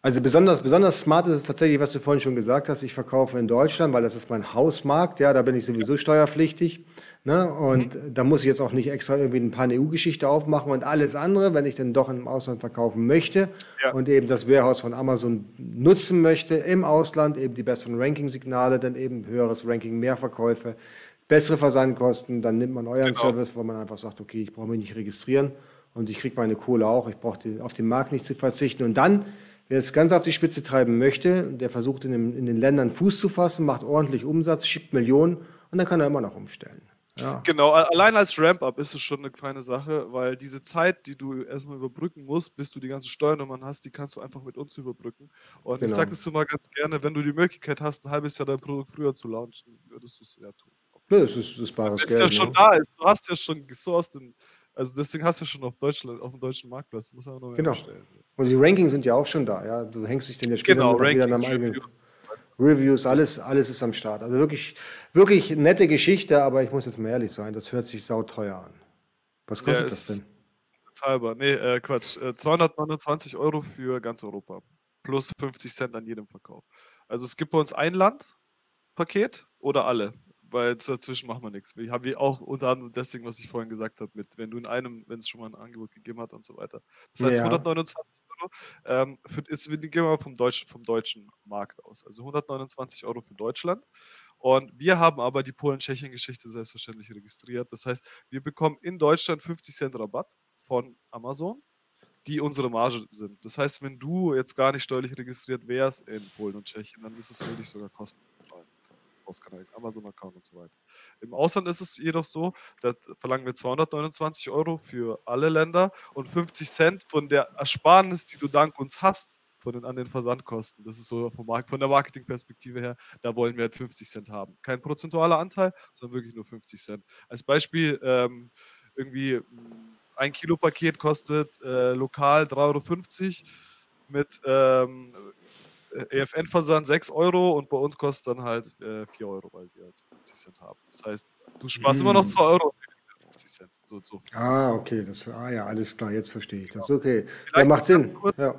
Also besonders, besonders smart ist es tatsächlich, was du vorhin schon gesagt hast. Ich verkaufe in Deutschland, weil das ist mein Hausmarkt. Ja, da bin ich sowieso steuerpflichtig. Ne? Und mhm. da muss ich jetzt auch nicht extra irgendwie ein paar EU-Geschichte aufmachen und alles andere, wenn ich dann doch im Ausland verkaufen möchte ja. und eben das Warehouse von Amazon nutzen möchte im Ausland, eben die besseren Ranking-Signale, dann eben höheres Ranking, mehr Verkäufe, bessere Versandkosten, dann nimmt man euren genau. Service, wo man einfach sagt, okay, ich brauche mich nicht registrieren und ich kriege meine Kohle auch, ich brauche auf den Markt nicht zu verzichten. Und dann Wer es ganz auf die Spitze treiben möchte, der versucht in, den, in den Ländern Fuß zu fassen, macht ordentlich Umsatz, schiebt Millionen und dann kann er immer noch umstellen. Ja. Genau, allein als Ramp-Up ist es schon eine feine Sache, weil diese Zeit, die du erstmal überbrücken musst, bis du die ganzen Steuernummern hast, die kannst du einfach mit uns überbrücken. Und genau. ich sage das immer ganz gerne, wenn du die Möglichkeit hast, ein halbes Jahr dein Produkt früher zu launchen, würdest du es ja tun. Ja, das ist das bares Geld. ja schon ne? da ist, du hast ja schon gesourced, in, also deswegen hast du schon auf, Deutschland, auf dem deutschen Marktplatz, muss man noch genau. bestellen. Und die Rankings sind ja auch schon da, ja. Du hängst dich denn ja später genau, wieder an einem eigenen Reviews, alles, alles ist am Start. Also wirklich, wirklich nette Geschichte, aber ich muss jetzt mal ehrlich sein, das hört sich sauteuer an. Was kostet ja, das denn? Halber. Nee, äh, Quatsch. 229 äh, Euro für ganz Europa. Plus 50 Cent an jedem Verkauf. Also es gibt bei uns ein Land-Paket oder alle. Weil dazwischen machen wir nichts. Wir haben auch unter anderem deswegen, was ich vorhin gesagt habe, mit, wenn du in einem, wenn es schon mal ein Angebot gegeben hat und so weiter. Das heißt, ja. 129 Euro. Ähm, für, ist, wir gehen mal vom deutschen, vom deutschen Markt aus. Also 129 Euro für Deutschland. Und wir haben aber die Polen-Tschechien-Geschichte selbstverständlich registriert. Das heißt, wir bekommen in Deutschland 50 Cent Rabatt von Amazon, die unsere Marge sind. Das heißt, wenn du jetzt gar nicht steuerlich registriert wärst in Polen und Tschechien, dann ist es für dich sogar kostenlos. Postkanal, Amazon-Account und so weiter. Im Ausland ist es jedoch so, da verlangen wir 229 Euro für alle Länder und 50 Cent von der Ersparnis, die du dank uns hast, von den, an den Versandkosten. Das ist so vom Markt, von der Marketingperspektive her, da wollen wir halt 50 Cent haben. Kein prozentualer Anteil, sondern wirklich nur 50 Cent. Als Beispiel, ähm, irgendwie mm, ein Kilo Paket kostet äh, lokal 3,50 Euro mit ähm, EFN-Versand 6 Euro und bei uns kostet dann halt äh, 4 Euro, weil wir halt 50 Cent haben. Das heißt, du sparst hm. immer noch 2 Euro 50 Cent. So, so. Ah, okay, das, ah ja, alles klar, jetzt verstehe ich das. Okay, ja, macht Sinn. Kurz, ja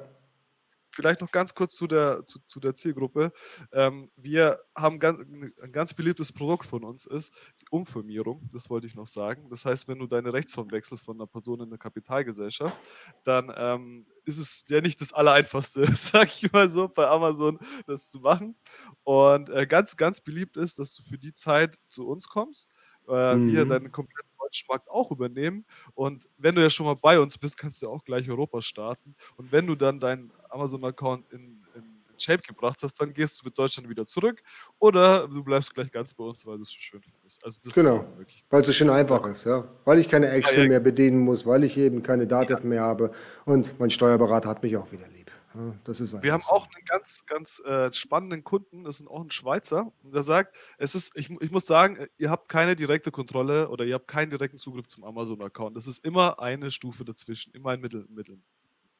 vielleicht noch ganz kurz zu der, zu, zu der Zielgruppe. Ähm, wir haben ganz, ein ganz beliebtes Produkt von uns ist die Umfirmierung. Das wollte ich noch sagen. Das heißt, wenn du deine Rechtsform wechselst von einer Person in eine Kapitalgesellschaft, dann ähm, ist es ja nicht das Allereinfachste, sag ich mal so, bei Amazon das zu machen. Und äh, ganz, ganz beliebt ist, dass du für die Zeit zu uns kommst. Äh, mhm. Wir deinen kompletten deutschen Markt auch übernehmen. Und wenn du ja schon mal bei uns bist, kannst du auch gleich Europa starten. Und wenn du dann deinen Amazon-Account in, in, Shape gebracht hast, dann gehst du mit Deutschland wieder zurück. Oder du bleibst gleich ganz bei uns, weil du es so schön findest. Also das genau, weil es so schön einfach ist, ja. Weil ich keine Excel ja, ja. mehr bedienen muss, weil ich eben keine Daten ja. mehr habe. Und mein Steuerberater hat mich auch wieder lieb. Das ist Wir haben auch einen ganz, ganz äh, spannenden Kunden, das ist auch ein Schweizer, der sagt, es ist, ich, ich muss sagen, ihr habt keine direkte Kontrolle oder ihr habt keinen direkten Zugriff zum Amazon-Account. Das ist immer eine Stufe dazwischen, immer ein Mittel,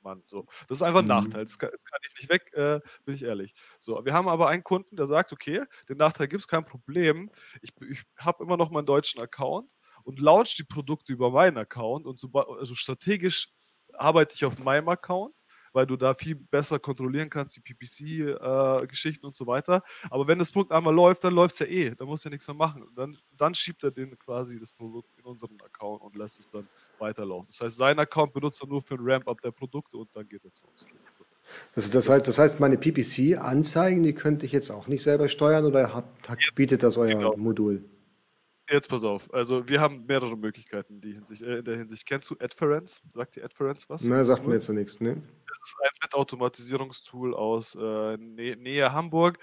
Mittelmann. So. Das ist einfach ein mhm. Nachteil. Das kann, das kann, ich nicht weg, äh, bin ich ehrlich. So, wir haben aber einen Kunden, der sagt, okay, den Nachteil gibt es kein Problem. Ich, ich habe immer noch meinen deutschen Account und launch die Produkte über meinen Account und so, also strategisch arbeite ich auf meinem Account weil du da viel besser kontrollieren kannst, die PPC-Geschichten äh, und so weiter. Aber wenn das Produkt einmal läuft, dann läuft es ja eh. Da muss ja nichts mehr machen. dann, dann schiebt er den quasi das Produkt in unseren Account und lässt es dann weiterlaufen. Das heißt, sein Account benutzt er nur für ein Ramp-up der Produkte und dann geht er zu uns. Also das, heißt, das heißt, meine PPC-Anzeigen, die könnte ich jetzt auch nicht selber steuern oder habt, bietet das euer genau. Modul? Jetzt pass auf. Also wir haben mehrere Möglichkeiten in, die Hinsicht, äh, in der Hinsicht. Kennst du Adference? Sagt dir Adference was? Nein, sagt mir jetzt nichts, ne? Das ist ein Wettautomatisierungstool aus äh, Nä Nähe Hamburg.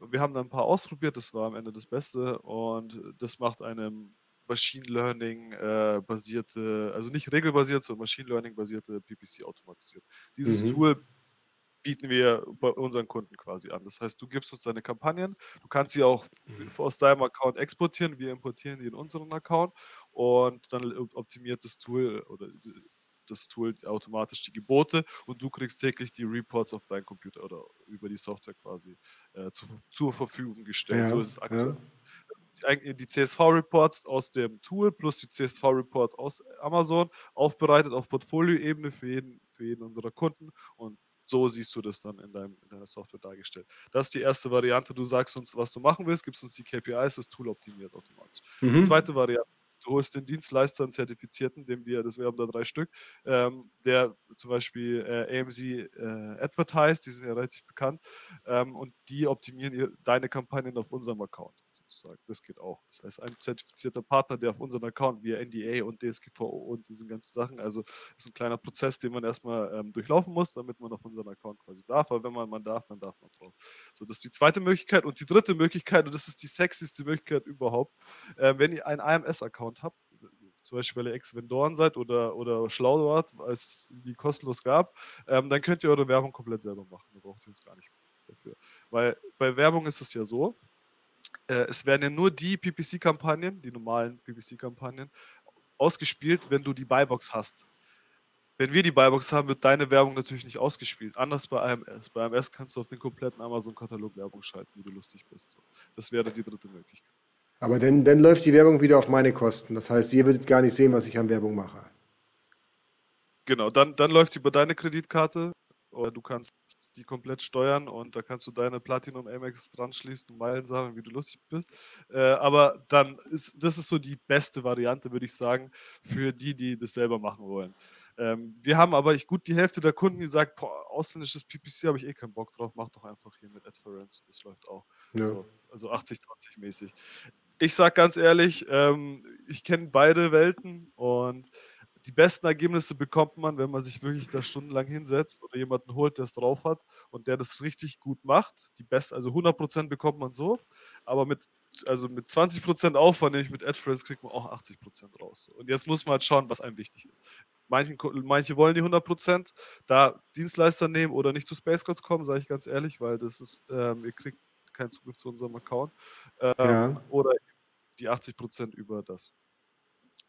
Wir haben da ein paar ausprobiert, das war am Ende das Beste und das macht einem Machine Learning äh, basierte, also nicht regelbasiert, sondern Machine Learning basierte PPC automatisiert. Dieses mhm. Tool bieten wir bei unseren Kunden quasi an. Das heißt, du gibst uns deine Kampagnen, du kannst sie auch mhm. aus deinem Account exportieren, wir importieren die in unseren Account und dann optimiert das Tool oder das Tool automatisch die Gebote und du kriegst täglich die Reports auf deinen Computer oder über die Software quasi äh, zu, zur Verfügung gestellt. Ja, so ist es aktuell. Ja. Die CSV-Reports aus dem Tool plus die CSV-Reports aus Amazon aufbereitet auf Portfolioebene für jeden, für jeden unserer Kunden und so siehst du das dann in, deinem, in deiner Software dargestellt. Das ist die erste Variante. Du sagst uns, was du machen willst, gibst uns die KPIs, das Tool optimiert automatisch. Mhm. Die zweite Variante ist, du holst den Dienstleister, einen Zertifizierten, den wir, das wir haben da drei Stück, ähm, der zum Beispiel äh, AMZ äh, Advertise, die sind ja relativ bekannt, ähm, und die optimieren ihr, deine Kampagnen auf unserem Account. Sozusagen. Das geht auch. Das heißt, ein zertifizierter Partner, der auf unseren Account via NDA und DSGVO und diesen ganzen Sachen, also ist ein kleiner Prozess, den man erstmal ähm, durchlaufen muss, damit man auf unseren Account quasi darf. Aber wenn man, man darf, dann darf man drauf. So, das ist die zweite Möglichkeit. Und die dritte Möglichkeit, und das ist die sexyste Möglichkeit überhaupt, äh, wenn ihr einen AMS-Account habt, zum Beispiel weil ihr Ex-Vendoren seid oder, oder schlau wart, als die kostenlos gab, ähm, dann könnt ihr eure Werbung komplett selber machen. Da braucht ihr uns gar nicht dafür. Weil bei Werbung ist es ja so, es werden ja nur die PPC-Kampagnen, die normalen PPC-Kampagnen, ausgespielt, wenn du die Buybox hast. Wenn wir die Buybox haben, wird deine Werbung natürlich nicht ausgespielt. Anders bei AMS. Bei AMS kannst du auf den kompletten Amazon-Katalog Werbung schalten, wie du lustig bist. Das wäre die dritte Möglichkeit. Aber dann, dann läuft die Werbung wieder auf meine Kosten. Das heißt, ihr würdet gar nicht sehen, was ich an Werbung mache. Genau, dann, dann läuft die über deine Kreditkarte oder du kannst die komplett steuern und da kannst du deine Platinum Amex dran schließen und Meilen sagen, wie du lustig bist. Äh, aber dann ist das ist so die beste Variante, würde ich sagen, für die, die das selber machen wollen. Ähm, wir haben aber ich, gut die Hälfte der Kunden, die sagt, boah, ausländisches PPC habe ich eh keinen Bock drauf, mach doch einfach hier mit Adference, das läuft auch. Ja. So, also 80-20 mäßig. Ich sage ganz ehrlich, ähm, ich kenne beide Welten und die besten Ergebnisse bekommt man, wenn man sich wirklich da stundenlang hinsetzt oder jemanden holt, der es drauf hat und der das richtig gut macht. Die best, also 100% bekommt man so, aber mit, also mit 20% Aufwand, nämlich mit AdFriends, kriegt man auch 80% raus. Und jetzt muss man halt schauen, was einem wichtig ist. Manche, manche wollen die 100%, da Dienstleister nehmen oder nicht zu Space Gods kommen, sage ich ganz ehrlich, weil das ist, ähm, ihr kriegt keinen Zugriff zu unserem Account. Ähm, ja. Oder die 80% über das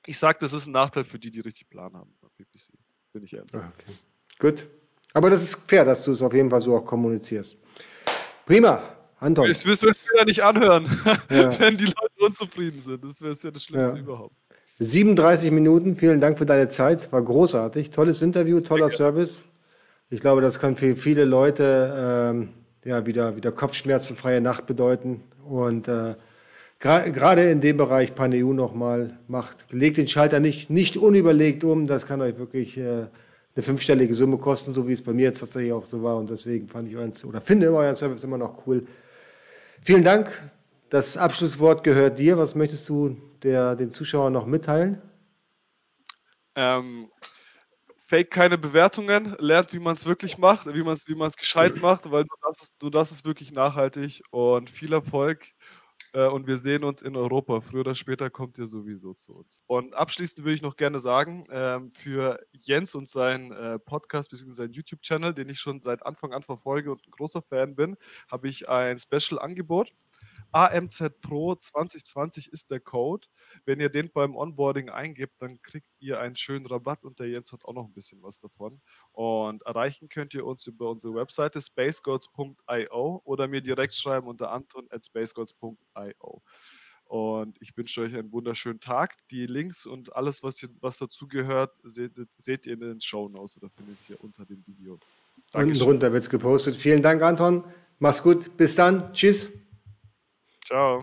ich sage, das ist ein Nachteil für die, die richtig Plan haben bei PPC. Bin ich ehrlich. Ah, okay. Gut. Aber das ist fair, dass du es auf jeden Fall so auch kommunizierst. Prima, Anton. Ich will es ja nicht anhören, ja. wenn die Leute unzufrieden sind. Das wäre ja das Schlimmste ja. überhaupt. 37 Minuten, vielen Dank für deine Zeit. War großartig. Tolles Interview, toller Service. Ich glaube, das kann für viele Leute ähm, ja, wieder, wieder kopfschmerzenfreie Nacht bedeuten. Und äh, gerade in dem Bereich Paneu nochmal macht, legt den Schalter nicht, nicht unüberlegt um. Das kann euch wirklich äh, eine fünfstellige Summe kosten, so wie es bei mir jetzt tatsächlich auch so war. Und deswegen fand ich euren, oder finde euren Service immer noch cool. Vielen Dank. Das Abschlusswort gehört dir. Was möchtest du der, den Zuschauern noch mitteilen? Ähm, fake keine Bewertungen, lernt, wie man es wirklich macht, wie man es wie gescheit macht, weil du das, du das ist wirklich nachhaltig und viel Erfolg äh, und wir sehen uns in Europa. Früher oder später kommt ihr sowieso zu uns. Und abschließend würde ich noch gerne sagen, ähm, für Jens und seinen äh, Podcast bzw. seinen YouTube-Channel, den ich schon seit Anfang an verfolge und ein großer Fan bin, habe ich ein Special-Angebot. AMZ Pro 2020 ist der Code. Wenn ihr den beim Onboarding eingibt, dann kriegt ihr einen schönen Rabatt und der Jens hat auch noch ein bisschen was davon. Und erreichen könnt ihr uns über unsere Webseite spacegods.io oder mir direkt schreiben unter anton at spacegods.io. Und ich wünsche euch einen wunderschönen Tag. Die Links und alles, was, hier, was dazu gehört, seht, seht ihr in den Show Notes oder findet ihr unter dem Video. Dankeschön. Unten drunter wird es gepostet. Vielen Dank, Anton. Mach's gut. Bis dann. Tschüss. Ciao.